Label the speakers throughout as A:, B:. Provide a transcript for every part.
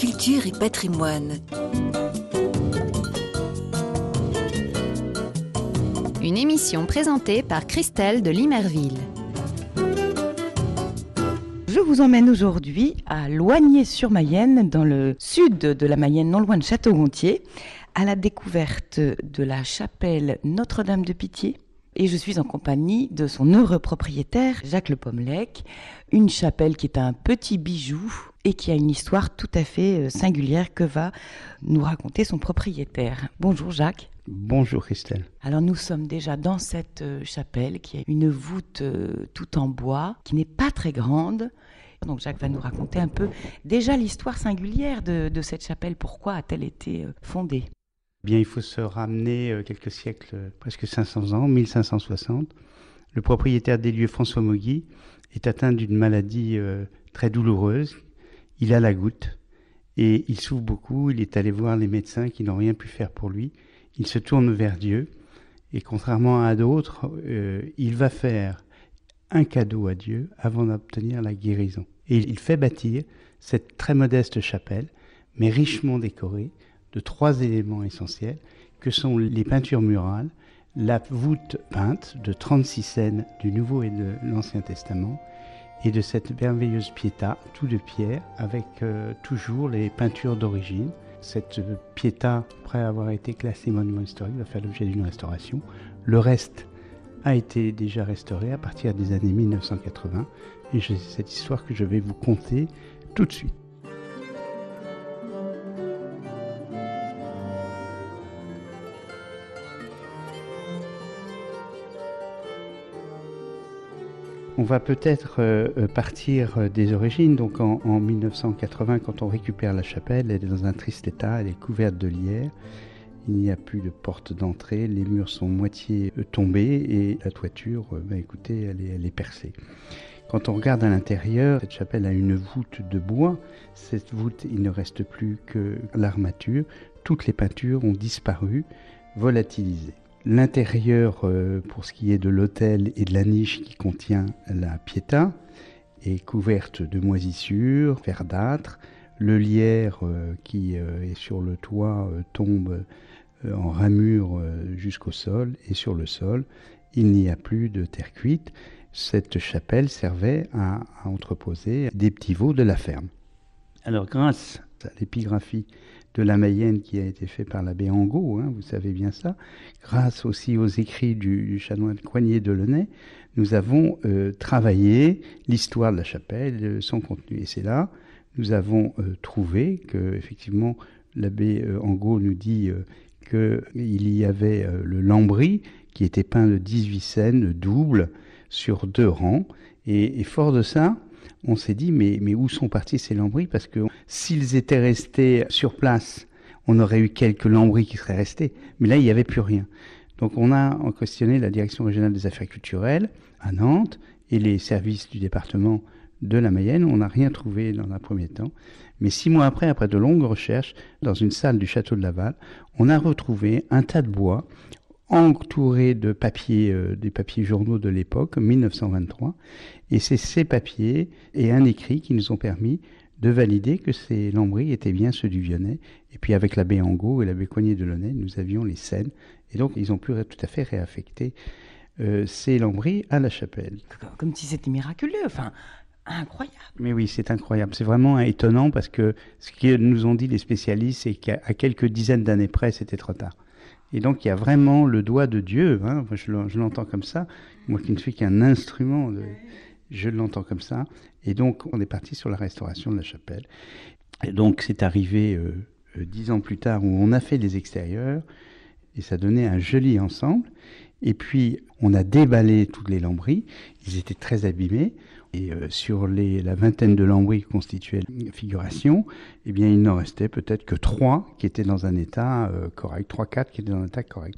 A: culture et patrimoine.
B: Une émission présentée par Christelle de Limerville.
C: Je vous emmène aujourd'hui à Loigné-sur-Mayenne, dans le sud de la Mayenne, non loin de Château-Gontier, à la découverte de la chapelle Notre-Dame de Pitié. Et je suis en compagnie de son heureux propriétaire, Jacques Le Pommelec, une chapelle qui est un petit bijou et qui a une histoire tout à fait euh, singulière que va nous raconter son propriétaire. Bonjour Jacques.
D: Bonjour Christelle.
C: Alors nous sommes déjà dans cette euh, chapelle qui est une voûte euh, tout en bois, qui n'est pas très grande. Donc Jacques va nous raconter un peu déjà l'histoire singulière de, cette chapelle. Pourquoi a-t-elle été fondée?
D: Il faut se ramener quelques siècles, presque 500 ans, 1560. Le propriétaire des lieux, François Mogui, est atteint d'une maladie très douloureuse il a la goutte et il souffre beaucoup. Il est allé voir les médecins qui n'ont rien pu faire pour lui. Il se tourne vers Dieu et contrairement à d'autres, euh, il va faire un cadeau à Dieu avant d'obtenir la guérison. Et il fait bâtir cette très modeste chapelle, mais richement décorée, de trois éléments essentiels, que sont les peintures murales, la voûte peinte de 36 scènes du Nouveau et de l'Ancien Testament, et de cette merveilleuse piéta, tout de pierre, avec euh, toujours les peintures d'origine. Cette piéta, après avoir été classée monument historique, va faire l'objet d'une restauration. Le reste a été déjà restauré à partir des années 1980 et c'est cette histoire que je vais vous conter tout de suite. On va peut-être euh, euh, partir euh, des origines. Donc en, 1980, quand on récupère la chapelle, elle est dans un triste état, elle est couverte de lierre. Il n'y a plus de porte d'entrée, les murs sont moitié tombés et la toiture, ben, écoutez, elle est, elle est percée. Quand on regarde à l'intérieur, cette chapelle a une voûte de bois. Cette voûte, il ne reste plus que l'armature. Toutes les peintures ont disparu, volatilisées. L'intérieur, euh, pour ce qui est de l'autel et de la niche qui contient la piéta, est couverte de moisissures verdâtres. Le lierre euh, qui euh, est sur le toit tombe en ramure jusqu'au sol et sur le sol, il n'y a plus de terre cuite. Cette chapelle servait à, à entreposer des petits veaux de la ferme. Alors grâce à l'épigraphie de la Mayenne qui a été fait par l'abbé Angot, hein, vous savez bien ça, grâce aussi aux écrits du, chanoine Coignet de Lenay, nous avons euh, travaillé l'histoire de la chapelle, son contenu. Et c'est là, nous avons euh, trouvé que, effectivement, l'abbé euh, Angot nous dit qu'il y avait le lambris qui était peint de 18 scènes doubles sur deux rangs. Et, et fort de ça, on s'est dit, mais, mais où sont partis ces lambris? Parce que s'ils étaient restés sur place, on aurait eu quelques lambris qui seraient restés. Mais là, il n'y avait plus rien. Donc on a questionné la direction régionale des affaires culturelles à Nantes et les services du département de la Mayenne. On n'a rien trouvé dans un premier temps. Mais six mois après, après de longues recherches, dans une salle du château de Laval, on a retrouvé un tas de bois entouré de papiers, euh, des papiers journaux de l'époque, 1923. Et c'est ces papiers et un écrit qui nous ont permis de valider que ces lambris étaient bien ceux du Vionnet. Et puis avec l'abbé Angot et l'abbé Coignet de Launay, nous avions les scènes. Et donc ils ont pu tout à fait réaffecter euh, ces lambris à la chapelle.
C: Comme si c'était miraculeux, enfin incroyable.
D: Mais oui, c'est incroyable. C'est vraiment étonnant parce que ce que nous ont dit les spécialistes, c'est qu'à quelques dizaines d'années près, c'était trop tard. Et donc il y a vraiment le doigt de Dieu, hein, je l'entends comme ça, moi qui ne suis qu'un instrument, je l'entends comme ça. Et donc on est parti sur la restauration de la chapelle. Et donc c'est arrivé euh, euh, dix ans plus tard où on a fait les extérieurs et ça donnait un joli ensemble. Et puis on a déballé toutes les lambris, ils étaient très abîmés. Et euh, sur les, la vingtaine de lambris qui constituaient la figuration, eh bien, il n'en restait peut-être que trois qui étaient dans un état euh, correct, trois, quatre qui étaient dans un état correct.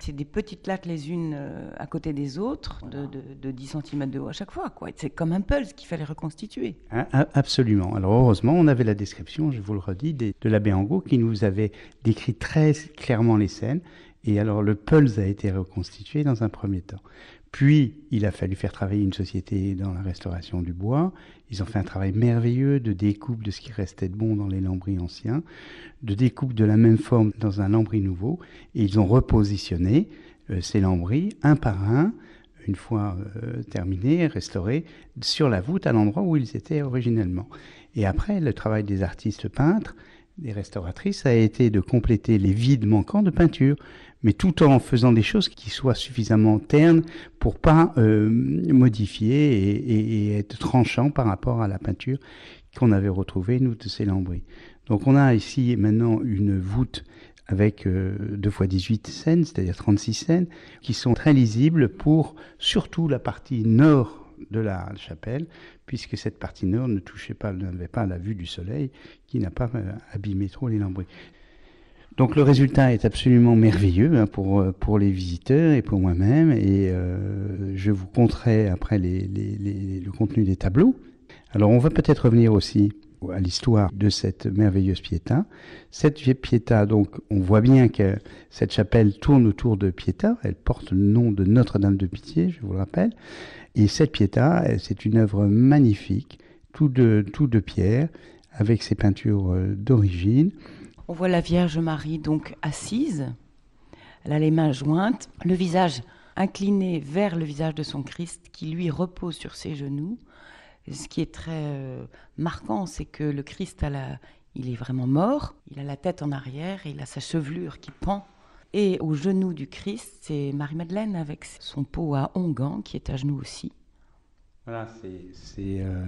C: C'est des petites lattes les unes euh, à côté des autres, de, de, 10 cm de haut à chaque fois. Quoi. C'est comme un pulse qu'il fallait reconstituer.
D: Hein, absolument. Alors heureusement, on avait la description, je vous le redis, de l'abbé Angot qui nous avait décrit très clairement les scènes. Et alors le pulse a été reconstitué dans un premier temps. Puis, il a fallu faire travailler une société dans la restauration du bois. Ils ont fait un travail merveilleux de découpe de ce qui restait de bon dans les lambris anciens, de découpe de la même forme dans un lambris nouveau. Et ils ont repositionné euh, ces lambris un par un, une fois euh, terminés, restaurés, sur la voûte à l'endroit où ils étaient originellement. Et après, le travail des artistes peintres, des restauratrices, a été de compléter les vides manquants de peinture mais tout en faisant des choses qui soient suffisamment ternes pour pas euh, modifier et, être tranchant par rapport à la peinture qu'on avait retrouvée, nous, de ces lambris. Donc on a ici maintenant une voûte avec euh, 2 fois 18 scènes, c'est-à-dire 36 scènes, qui sont très lisibles pour surtout la partie nord de la chapelle, puisque cette partie nord ne touchait pas, n'avait pas la vue du soleil, qui n'a pas euh, abîmé trop les lambris. Donc le résultat est absolument merveilleux hein, pour, euh, pour les visiteurs et pour moi-même. Et euh, je vous compterai après le contenu des tableaux. Alors on va peut-être revenir aussi à l'histoire de cette merveilleuse Pietà. Cette Pietà, donc, on voit bien que cette chapelle tourne autour de Pietà. Elle porte le nom de Notre-Dame de Pitié, je vous le rappelle. Et cette Pietà, c'est une œuvre magnifique, tout de, tout de pierre, avec ses peintures euh, d'origine.
C: On voit la Vierge Marie donc assise, elle a les mains jointes, le visage incliné vers le visage de son Christ qui lui repose sur ses genoux. Ce qui est très euh, marquant, c'est que le Christ a la, il est vraiment mort, il a la tête en arrière, il a sa chevelure qui pend. Et au genou du Christ, c'est Marie-Madeleine avec son pot à onguent qui est à genoux aussi.
D: Voilà, c'est euh,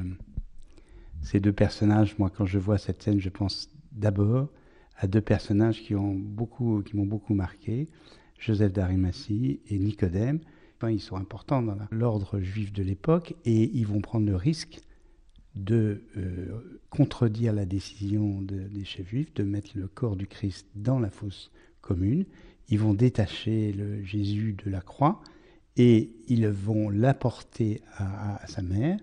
D: ces deux personnages. Moi, quand je vois cette scène, je pense d'abord à deux personnages qui ont beaucoup, qui m'ont beaucoup marqué, Joseph d'Arimathie et Nicodème. Enfin, ils sont importants dans l'ordre juif de l'époque et ils vont prendre le risque de euh, contredire la décision de, des chefs juifs de mettre le corps du Christ dans la fosse commune. Ils vont détacher le Jésus de la croix et ils vont l'apporter à sa mère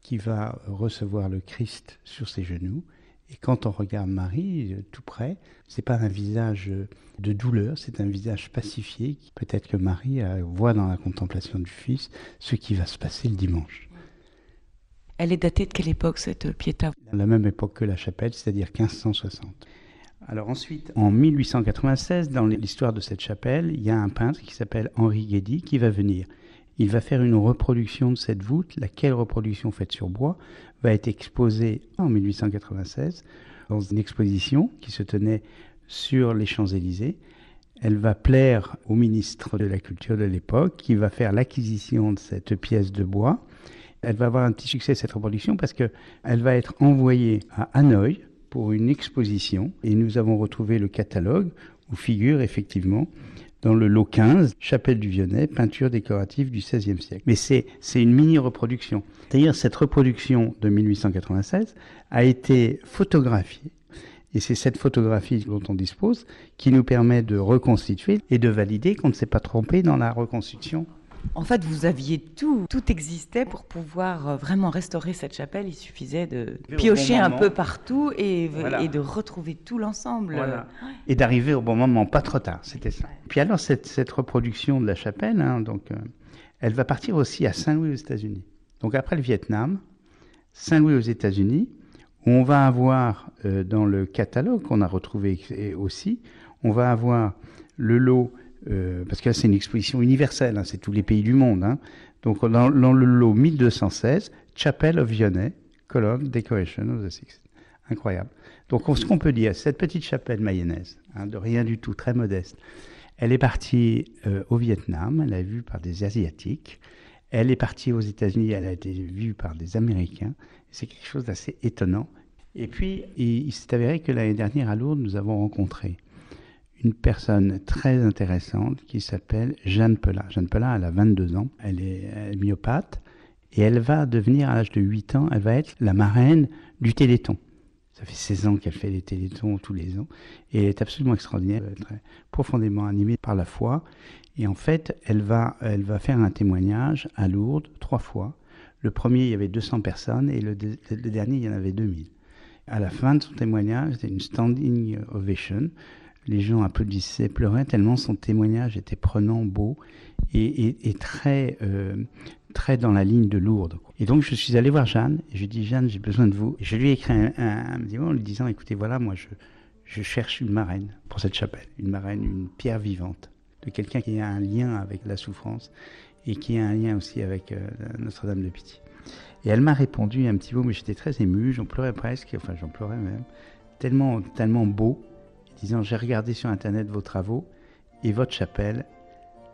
D: qui va recevoir le Christ sur ses genoux et quand on regarde Marie euh, tout près, c'est pas un visage euh, de douleur, c'est un visage pacifié. Peut-être que Marie euh, voit dans la contemplation du Fils ce qui va se passer le dimanche.
C: Elle est datée de quelle époque cette Pietà?
D: À la même époque que la chapelle, c'est-à-dire 1560. Alors ensuite, en 1896, dans l'histoire de cette chapelle, il y a un peintre qui s'appelle Henri Guédy qui va venir. Il va faire une reproduction de cette voûte, laquelle reproduction faite sur bois va être exposée en 1896 dans une exposition qui se tenait sur les Champs-Élysées. Elle va plaire au ministre de la Culture de l'époque qui va faire l'acquisition de cette pièce de bois. Elle va avoir un petit succès cette reproduction parce qu'elle va être envoyée à Hanoï pour une exposition et nous avons retrouvé le catalogue où figure effectivement dans le lot 15, Chapelle du Vionnet, peinture décorative du XVIe siècle. Mais c'est, une mini-reproduction. C'est-à-dire cette reproduction de 1896 a été photographiée. Et c'est cette photographie dont on dispose qui nous permet de reconstituer et de valider qu'on ne s'est pas trompé dans la reconstitution
C: en fait, vous aviez tout, tout existait pour pouvoir euh, vraiment restaurer cette chapelle. Il suffisait de piocher bon un peu partout et, voilà. et, de retrouver tout l'ensemble.
D: Voilà. Et d'arriver au bon moment, pas trop tard, c'était ça. Puis alors, cette, cette, reproduction de la chapelle, hein, donc, euh, elle va partir aussi à Saint-Louis aux États-Unis. Donc après le Vietnam, Saint-Louis aux États-Unis, où on va avoir euh, dans le catalogue qu'on a retrouvé aussi, on va avoir le lot euh, parce que là c'est une exposition universelle, hein, c'est tous les pays du monde. Hein. Donc dans, le lot 1216, Chapel of Vionnet, colonne Decoration of the Sixth. Incroyable. Donc ce qu'on peut dire, cette petite chapelle mayonnaise, hein, de rien du tout, très modeste, elle est partie euh, au Vietnam, elle été vue par des Asiatiques, elle est partie aux États-Unis, elle a été vue par des Américains. C'est quelque chose d'assez étonnant. Et puis, il, il s'est avéré que l'année dernière à Lourdes, nous avons rencontré une personne très intéressante qui s'appelle Jeanne Pellat. Jeanne Pellat, elle a 22 ans, elle est, myopathe, et elle va devenir, à l'âge de 8 ans, elle va être la marraine du Téléthon. Ça fait 16 ans qu'elle fait les Télétons tous les ans, et elle est absolument extraordinaire, elle est très profondément animée par la foi, et en fait, elle va, elle va faire un témoignage à Lourdes trois fois. Le premier, il y avait 200 personnes, et le, le dernier, il y en avait 2000. À la fin de son témoignage, c'était une standing ovation, Les gens applaudissaient, pleuraient tellement son témoignage était prenant, beau et, très, euh, très dans la ligne de Lourdes. Et donc je suis allé voir Jeanne et je lui ai dit Jeanne, j'ai besoin de vous. je lui ai écrit un, un, en lui disant écoutez, voilà, moi je, je cherche une marraine pour cette chapelle, une marraine, une pierre vivante de quelqu'un qui a un lien avec la souffrance et qui a un lien aussi avec euh, Notre-Dame de Pitié. Et elle m'a répondu un petit mot, mais j'étais très ému, j'en pleurais presque, enfin j'en pleurais même, tellement, tellement beau, disant j'ai regardé sur internet vos travaux et votre chapelle,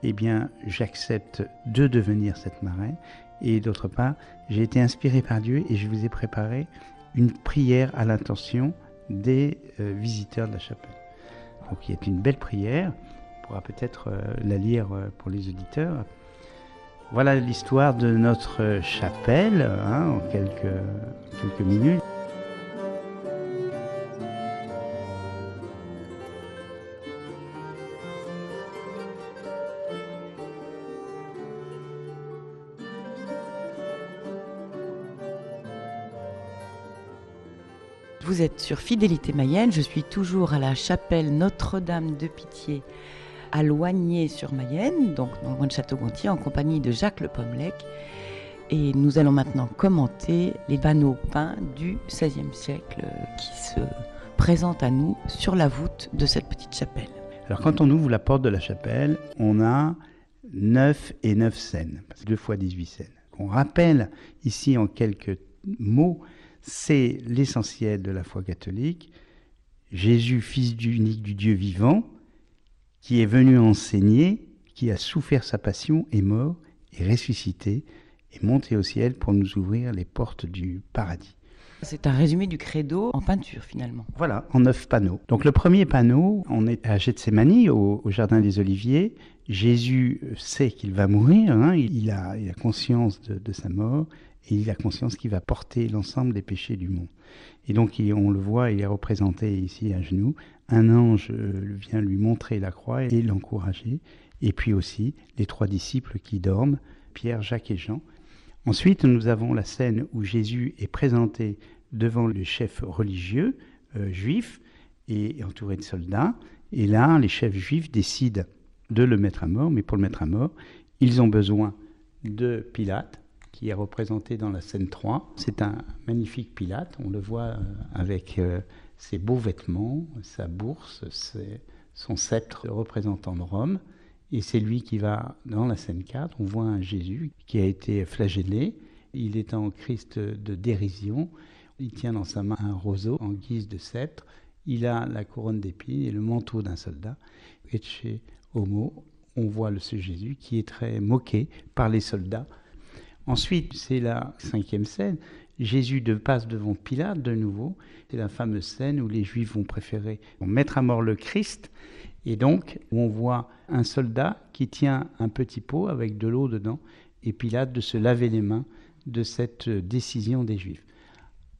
D: eh bien j'accepte de devenir cette marraine. Et d'autre part, j'ai été inspiré par Dieu et je vous ai préparé une prière à l'intention des euh, visiteurs de la chapelle. Donc il y a une belle prière, on pourra peut-être euh, la lire pour les auditeurs. Voilà l'histoire de notre chapelle hein, en quelques minutes.
C: Êtes sur Fidélité Mayenne, je suis toujours à la chapelle Notre-Dame de Pitié à sur mayenne donc dans le coin de Château-Gontier, en compagnie de Jacques Le Pommelec. Et nous allons maintenant commenter les panneaux peints du XVIe siècle qui se présentent à nous sur la voûte de cette petite chapelle.
D: Alors quand on ouvre la porte de la chapelle, on a 9 et 9 scènes, 2 fois 18 scènes. On rappelle ici en quelques mots, c'est l'essentiel de la foi catholique. Jésus, fils unique du Dieu vivant, qui est venu enseigner, qui a souffert sa passion, est mort, est ressuscité, est monté au ciel pour nous ouvrir les portes du paradis.
C: C'est un résumé du credo en peinture finalement.
D: Voilà, en neuf panneaux. Donc le premier panneau, on est à Gethsemane, au, au Jardin des Oliviers. Jésus sait qu'il va mourir, hein. il, a, conscience de, sa mort et il a conscience qu'il va porter l'ensemble des péchés du monde. Et donc on le voit, il est représenté ici à genoux un ange euh, vient lui montrer la croix et l'encourager. Et puis aussi les trois disciples qui dorment, Pierre, Jacques et Jean. Ensuite, nous avons la scène où Jésus est présenté devant le chef religieux euh, juif et entouré de soldats. Et là, les chefs juifs décident de le mettre à mort, mais pour le mettre à mort, ils ont besoin de Pilate, qui est représenté dans la scène 3. C'est un magnifique Pilate, on le voit euh, avec ses beaux vêtements, sa bourse, son sceptre représentant Rome. Et c'est lui qui va, dans la scène 4, on voit un Jésus qui a été flagellé. Il est en Christ de dérision. Il tient dans sa main un roseau en guise de sceptre. Il a la couronne d'épines et le manteau d'un soldat. Et chez Homo, on voit ce Jésus qui est très moqué par les soldats. Ensuite, c'est la cinquième scène. Jésus passe devant Pilate de nouveau. C'est la fameuse scène où les Juifs vont préférer mettre à mort le Christ. Et donc, on voit un soldat qui tient un petit pot avec de l'eau dedans, et Pilate de se laver les mains de cette décision des Juifs.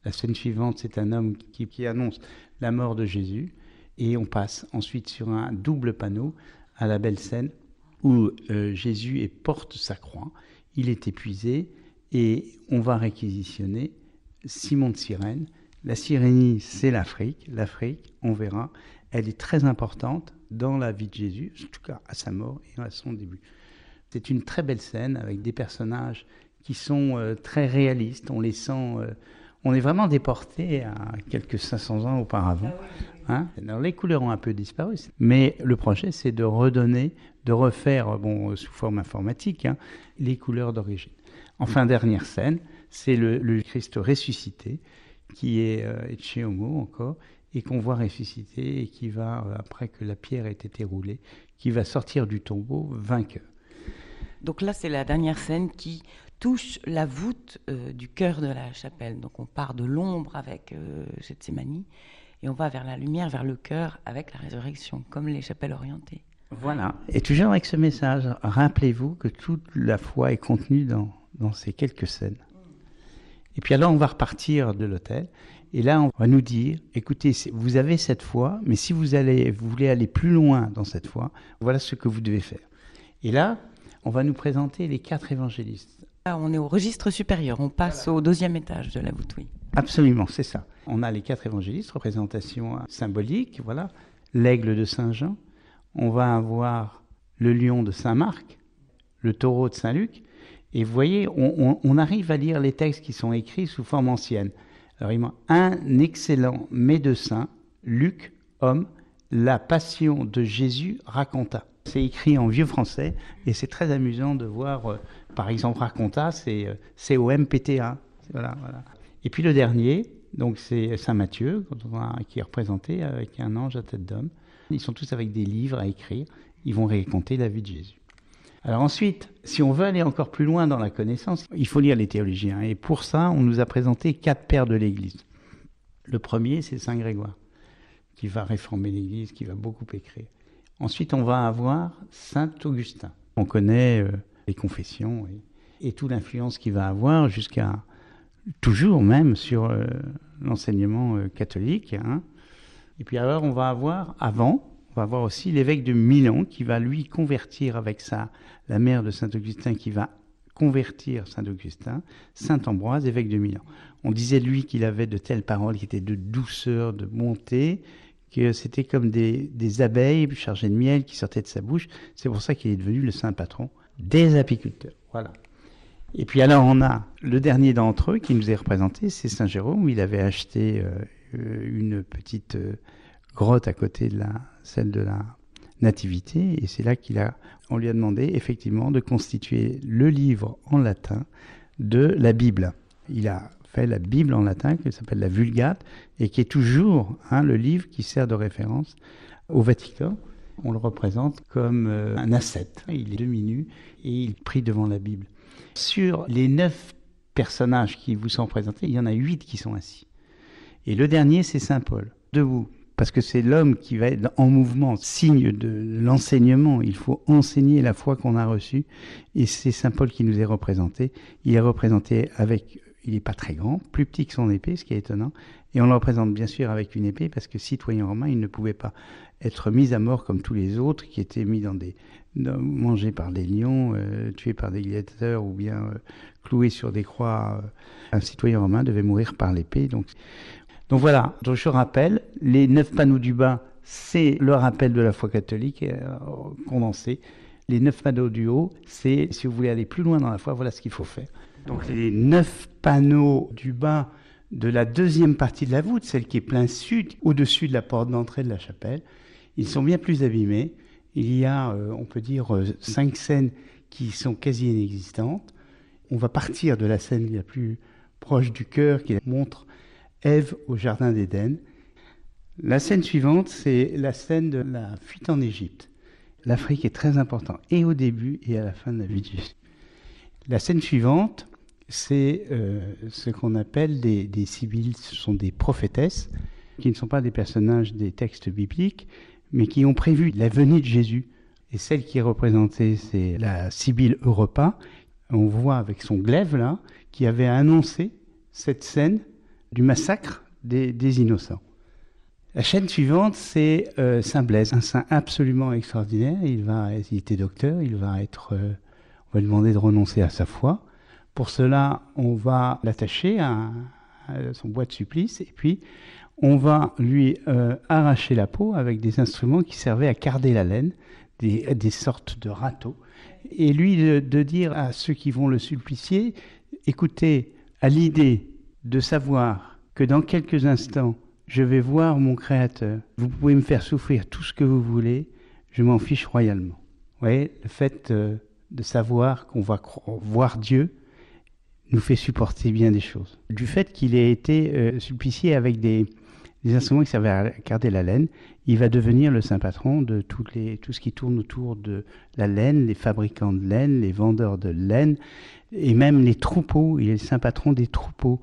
D: La scène suivante, c'est un homme qui, annonce la mort de Jésus, et on passe ensuite sur un double panneau à la belle scène où euh, Jésus porte sa croix, il est épuisé, et on va réquisitionner Simon de Cyrène. La Cyrénie, c'est l'Afrique. L'Afrique, on verra, elle est très importante dans la vie de Jésus, en tout cas à sa mort et à son début. C'est une très belle scène avec des personnages qui sont euh, très réalistes. On les sent. Euh, on est vraiment déporté à quelques 500 ans auparavant. Hein les couleurs ont un peu disparu, mais le projet, c'est de redonner, de refaire, bon, sous forme informatique, hein, les couleurs d'origine. Enfin, dernière scène, c'est le, Christ ressuscité, qui est euh, chez Homo encore, et qu'on voit ressusciter, et qui va, euh, après que la pierre ait été roulée, qui va sortir du tombeau vainqueur.
C: Donc là, c'est la dernière scène qui touche la voûte euh, du cœur de la chapelle. Donc on part de l'ombre avec euh, Gethsemane, et on va vers la lumière, vers le cœur avec la résurrection, comme les chapelles orientées.
D: Voilà. Et toujours avec ce message, rappelez-vous que toute la foi est contenue dans, ces quelques scènes. Et puis alors on va repartir de l'hôtel et là on va nous dire écoutez vous avez cette foi mais si vous voulez aller plus loin dans cette foi voilà ce que vous devez faire. Et là on va nous présenter les quatre évangélistes.
C: Là, on est au registre supérieur, on passe au deuxième étage de la voûte, oui.
D: Absolument, c'est ça. On a les quatre évangélistes, représentation symbolique, voilà. l'aigle de Saint Jean, on va avoir le lion de Saint Marc, le taureau de Saint Luc, et vous voyez, on, arrive à lire les textes qui sont écrits sous forme ancienne. Alors, un excellent médecin, Luc, homme, la passion de Jésus raconta. C'est écrit en vieux français et c'est très amusant de voir, euh, par exemple, raconta, c'est euh, C-O-M-P-T-A. Et puis le dernier, donc c'est Saint Matthieu, qui est représenté avec un ange à tête d'homme. Ils sont tous avec des livres à écrire. Ils vont raconter la vie de Jésus. Alors ensuite, si on veut aller encore plus loin dans la connaissance, il faut lire les théologiens. Et pour ça, on nous a présenté quatre pères de l'Église. Le premier, c'est Saint Grégoire, qui va réformer l'Église, qui va beaucoup écrire. Ensuite, on va avoir Saint Augustin. On connaît euh, les confessions et, toute l'influence qu'il va avoir jusqu'à toujours même sur euh, l'enseignement euh, catholique. Hein. Et puis alors, on va avoir avant, on va voir aussi l'évêque de Milan qui va lui convertir avec sa, la mère de Saint Augustin qui va convertir Saint Augustin, Saint Ambroise, évêque de Milan. On disait lui qu'il avait de telles paroles qui étaient de douceur, de bonté, que c'était comme des, abeilles chargées de miel qui sortaient de sa bouche. C'est pour ça qu'il est devenu le saint patron des apiculteurs. Voilà. Et puis alors on a le dernier d'entre eux qui nous est représenté, c'est Saint Jérôme. Il avait acheté euh, une petite euh, grotte à côté de la, celle de la Nativité, et c'est là qu'il a, on lui a demandé effectivement de constituer le livre en latin de la Bible. Il a fait la Bible en latin, qui s'appelle la Vulgate, et qui est toujours hein, le livre qui sert de référence au Vatican. On le représente comme euh, un ascète. Il est demi-nu et il prie devant la Bible. Sur les neuf personnages qui vous sont présentés, il y en a huit qui sont assis. Et le dernier, c'est Saint Paul, debout, parce que c'est l'homme qui va être en mouvement, signe de l'enseignement. Il faut enseigner la foi qu'on a reçue, et c'est Saint Paul qui nous est représenté. Il est représenté avec, il n'est pas très grand, plus petit que son épée, ce qui est étonnant, et on le représente bien sûr avec une épée, parce que citoyen romain, il ne pouvait pas être mis à mort comme tous les autres, qui étaient mis dans des, mangés par des lions, euh, tués par des gladiateurs, ou bien euh, cloués sur des croix. Un citoyen romain devait mourir par l'épée, donc donc voilà, donc je rappelle, les neuf panneaux du bas, c'est le rappel de la foi catholique euh, condensé. Les neuf panneaux du haut, c'est, si vous voulez aller plus loin dans la foi, voilà ce qu'il faut faire. Donc les neuf panneaux du bas de la deuxième partie de la voûte, celle qui est plein sud, au-dessus de la porte d'entrée de la chapelle, ils sont bien plus abîmés. Il y a, euh, on peut dire, euh, cinq scènes qui sont quasi inexistantes. On va partir de la scène la plus proche du cœur qui montre Ève au Jardin d'Éden. La scène suivante, c'est la scène de la fuite en Égypte. L'Afrique est très importante, et au début et à la fin de la vie de Jésus. La scène suivante, c'est euh, ce qu'on appelle des, des Sibylles, ce sont des prophétesses, qui ne sont pas des personnages des textes bibliques, mais qui ont prévu la venue de Jésus. Et celle qui est représentée, c'est la Sibylle Europa. On voit avec son glaive là, qui avait annoncé cette scène du massacre des, innocents. La chaîne suivante, c'est euh, Saint Blaise, un saint absolument extraordinaire. Il va, il était docteur, il va être, euh, on va lui demander de renoncer à sa foi. Pour cela, on va l'attacher à, son bois de supplice et puis on va lui euh, arracher la peau avec des instruments qui servaient à carder la laine, des, sortes de râteaux, et lui de, de dire à ceux qui vont le supplicier, écoutez, à l'idée de savoir que dans quelques instants, je vais voir mon Créateur. Vous pouvez me faire souffrir tout ce que vous voulez, je m'en fiche royalement. Vous voyez, le fait euh, de savoir qu'on va voir Dieu nous fait supporter bien des choses. Du fait qu'il ait été euh, supplicié avec des, instruments qui servaient à garder la laine, il va devenir le saint patron de les, tout ce qui tourne autour de la laine, les fabricants de laine, les vendeurs de laine, et même les troupeaux. Il est le saint patron des troupeaux.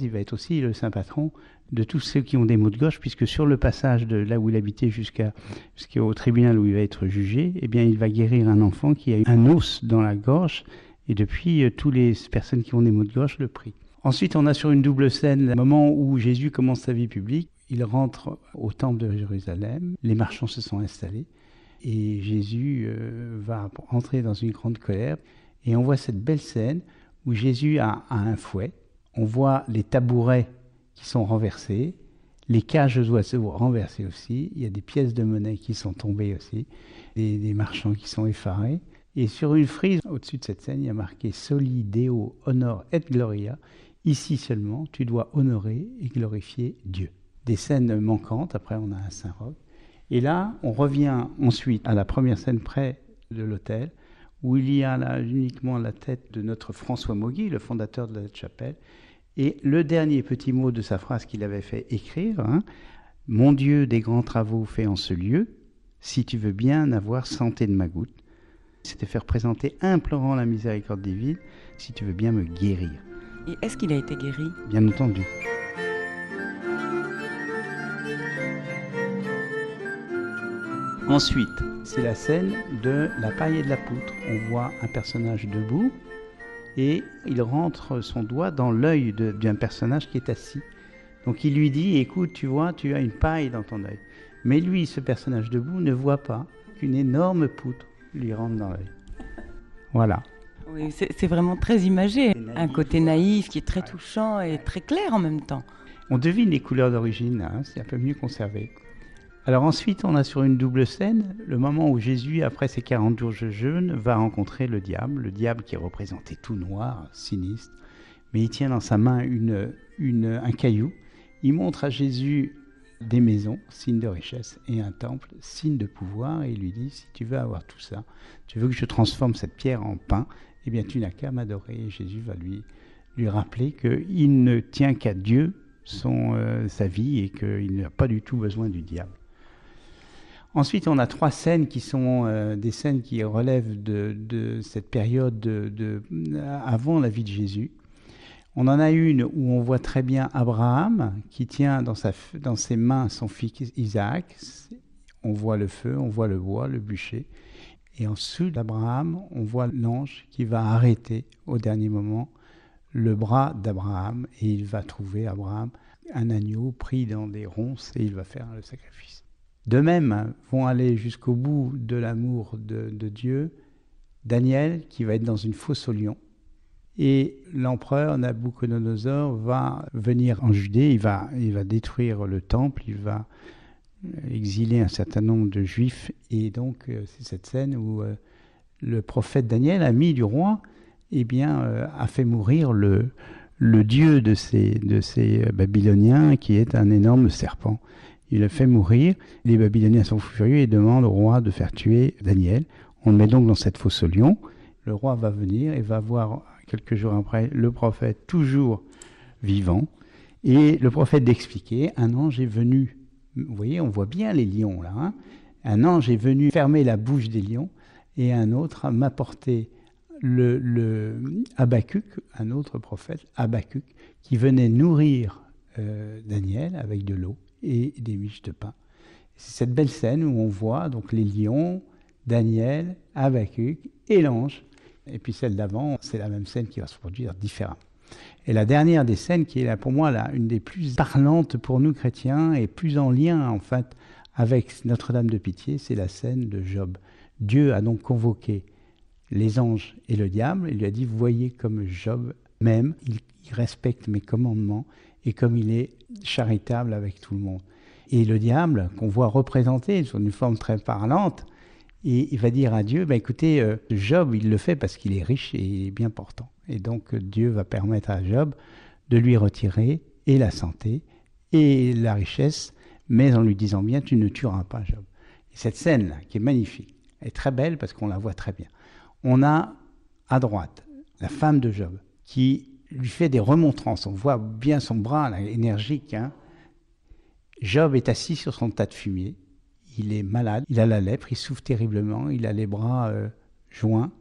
D: Il va être aussi le saint patron de tous ceux qui ont des maux de gorge, puisque sur le passage de là où il habitait jusqu'au tribunal où il va être jugé, eh bien, il va guérir un enfant qui a un os dans la gorge, et depuis, euh, toutes les personnes qui ont des maux de gorge le prient. Ensuite, on a sur une double scène le moment où Jésus commence sa vie publique. Il rentre au temple de Jérusalem, les marchands se sont installés, et Jésus euh, va entrer dans une grande colère, et on voit cette belle scène où Jésus a un fouet, on voit les tabourets qui sont renversés, les cages aux oiseaux renversées aussi, il y a des pièces de monnaie qui sont tombées aussi, des marchands qui sont effarés. Et sur une frise au-dessus de cette scène, il y a marqué Soli Deo Honor et Gloria. Ici seulement, tu dois honorer et glorifier Dieu. Des scènes manquantes, après on a un Saint-Roch. Et là, on revient ensuite à la première scène près de l'hôtel, où il y a là uniquement la tête de notre François Mogui, le fondateur de la chapelle, et le dernier petit mot de sa phrase qu'il avait fait écrire, hein, Mon Dieu des grands travaux faits en ce lieu, si tu veux bien avoir santé de ma goutte. C'était faire présenter implorant la miséricorde divine, si tu veux bien me guérir.
C: Et est-ce qu'il a été guéri?
D: Bien entendu. Ensuite, c'est la scène de la paille et de la poutre. On voit un personnage debout et il rentre son doigt dans l'œil d'un personnage qui est assis. Donc il lui dit, écoute, tu vois, tu as une paille dans ton œil. Mais lui, ce personnage debout, ne voit pas qu'une énorme poutre lui rentre dans l'œil. Voilà.
C: Oui, c'est vraiment très imagé. Un côté naïf qui est très touchant et très clair en même temps.
D: On devine les couleurs d'origine, hein, c'est un peu mieux conservé. Alors ensuite, on a sur une double scène le moment où Jésus, après ses 40 jours de jeûne, va rencontrer le diable, le diable qui est représenté tout noir, sinistre, mais il tient dans sa main une, une, un caillou. Il montre à Jésus des maisons, signe de richesse, et un temple, signe de pouvoir, et il lui dit, si tu veux avoir tout ça, tu veux que je transforme cette pierre en pain, eh bien tu n'as qu'à m'adorer. Et Jésus va lui, lui rappeler qu'il ne tient qu'à Dieu son, euh, sa vie et qu'il n'a pas du tout besoin du diable. Ensuite, on a trois scènes qui sont euh, des scènes qui relèvent de, de cette période de, de, avant la vie de Jésus. On en a une où on voit très bien Abraham qui tient dans, ses mains son fils Isaac. On voit le feu, on voit le bois, le bûcher. Et en dessous d'Abraham, on voit l'ange qui va arrêter au dernier moment le bras d'Abraham et il va trouver Abraham un agneau pris dans des ronces et il va faire le sacrifice. De même, vont aller jusqu'au bout de l'amour de, Dieu Daniel qui va être dans une fosse au lion. Et l'empereur Nabucodonosor va venir en Judée, il va, il va détruire le temple, il va exiler un certain nombre de juifs. Et donc, euh, c'est cette scène où euh, le prophète Daniel, ami du roi, eh bien, euh, a fait mourir le, le dieu de ces, de ces Babyloniens, qui est un énorme serpent. Il a fait mourir. Les Babyloniens sont furieux et demandent au roi de faire tuer Daniel. On le met donc dans cette fosse au lion. Le roi va venir et va voir quelques jours après le prophète toujours vivant. Et le prophète d'expliquer, un ange est venu. Vous voyez, on voit bien les lions là. Hein un ange est venu fermer la bouche des lions et un autre m'a porté le, Habacuc, un autre prophète, Habacuc, qui venait nourrir euh, Daniel avec de l'eau et des miches de pain. C'est cette belle scène où on voit donc les lions, Daniel, Habacuc et l'ange. Et puis celle d'avant, c'est la même scène qui va se produire différemment. Et la dernière des scènes, qui est là pour moi là, une des plus parlantes pour nous chrétiens et plus en lien en fait avec Notre-Dame de Pitié, c'est la scène de Job. Dieu a donc convoqué les anges et le diable et lui a dit, voyez comme Job même, il, il respecte mes commandements et comme il est charitable avec tout le monde. Et le diable, qu'on voit représenté sous une forme très parlante, et il va dire à Dieu, bah, écoutez, euh, Job, il le fait parce qu'il est riche et il est bien portant. Et donc Dieu va permettre à Job de lui retirer et la santé et la richesse, mais en lui disant bien, tu ne tueras pas Job. Et cette scène-là, qui est magnifique, est très belle parce qu'on la voit très bien. On a à droite la femme de Job qui lui fait des remontrances. On voit bien son bras énergique. Hein. Job est assis sur son tas de fumier. Il est malade, il a la lèpre, il souffre terriblement, il a les bras euh, joints,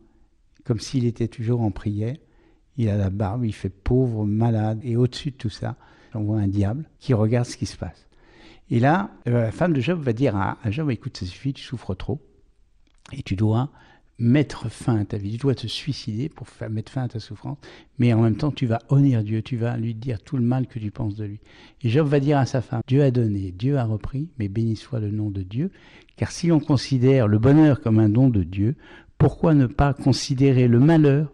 D: comme s'il était toujours en prière. Il a la barbe, il fait pauvre, malade. Et au-dessus de tout ça, on voit un diable qui regarde ce qui se passe. Et là, euh, la femme de Job va dire à, à Job, écoute, ça suffit, tu souffres trop. Et tu dois mettre fin à ta vie. Tu dois te suicider pour faire, mettre fin à ta souffrance, mais en même temps, tu vas honorer Dieu, tu vas lui dire tout le mal que tu penses de lui. Et Job va dire à sa femme, Dieu a donné, Dieu a repris, mais béni soit le nom de Dieu, car si l'on considère le bonheur comme un don de Dieu, pourquoi ne pas considérer le malheur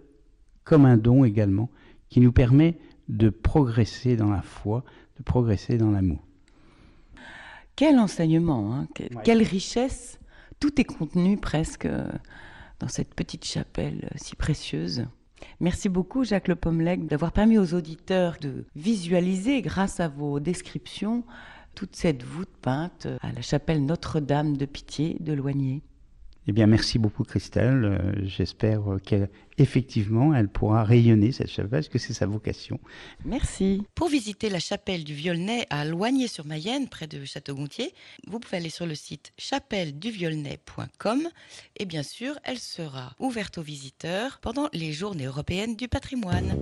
D: comme un don également, qui nous permet de progresser dans la foi, de progresser dans l'amour?
C: Quel enseignement, hein, quelle richesse. Tout est contenu presque dans cette petite chapelle si précieuse. Merci beaucoup Jacques Le Pommelec d'avoir permis aux auditeurs de visualiser grâce à vos descriptions toute cette voûte peinte à la chapelle Notre-Dame de Pitié de Loigné.
D: Eh merci beaucoup, Christelle. Euh, j'espère qu'effectivement, elle pourra rayonner cette chapelle, parce que c'est sa vocation.
C: Merci. Pour visiter la chapelle du Violnay à Loigné-sur-Mayenne, près de Château-Gontier, vous pouvez aller sur le site chapelleduviolnay.com. Et bien sûr, elle sera ouverte aux visiteurs pendant les journées européennes du patrimoine.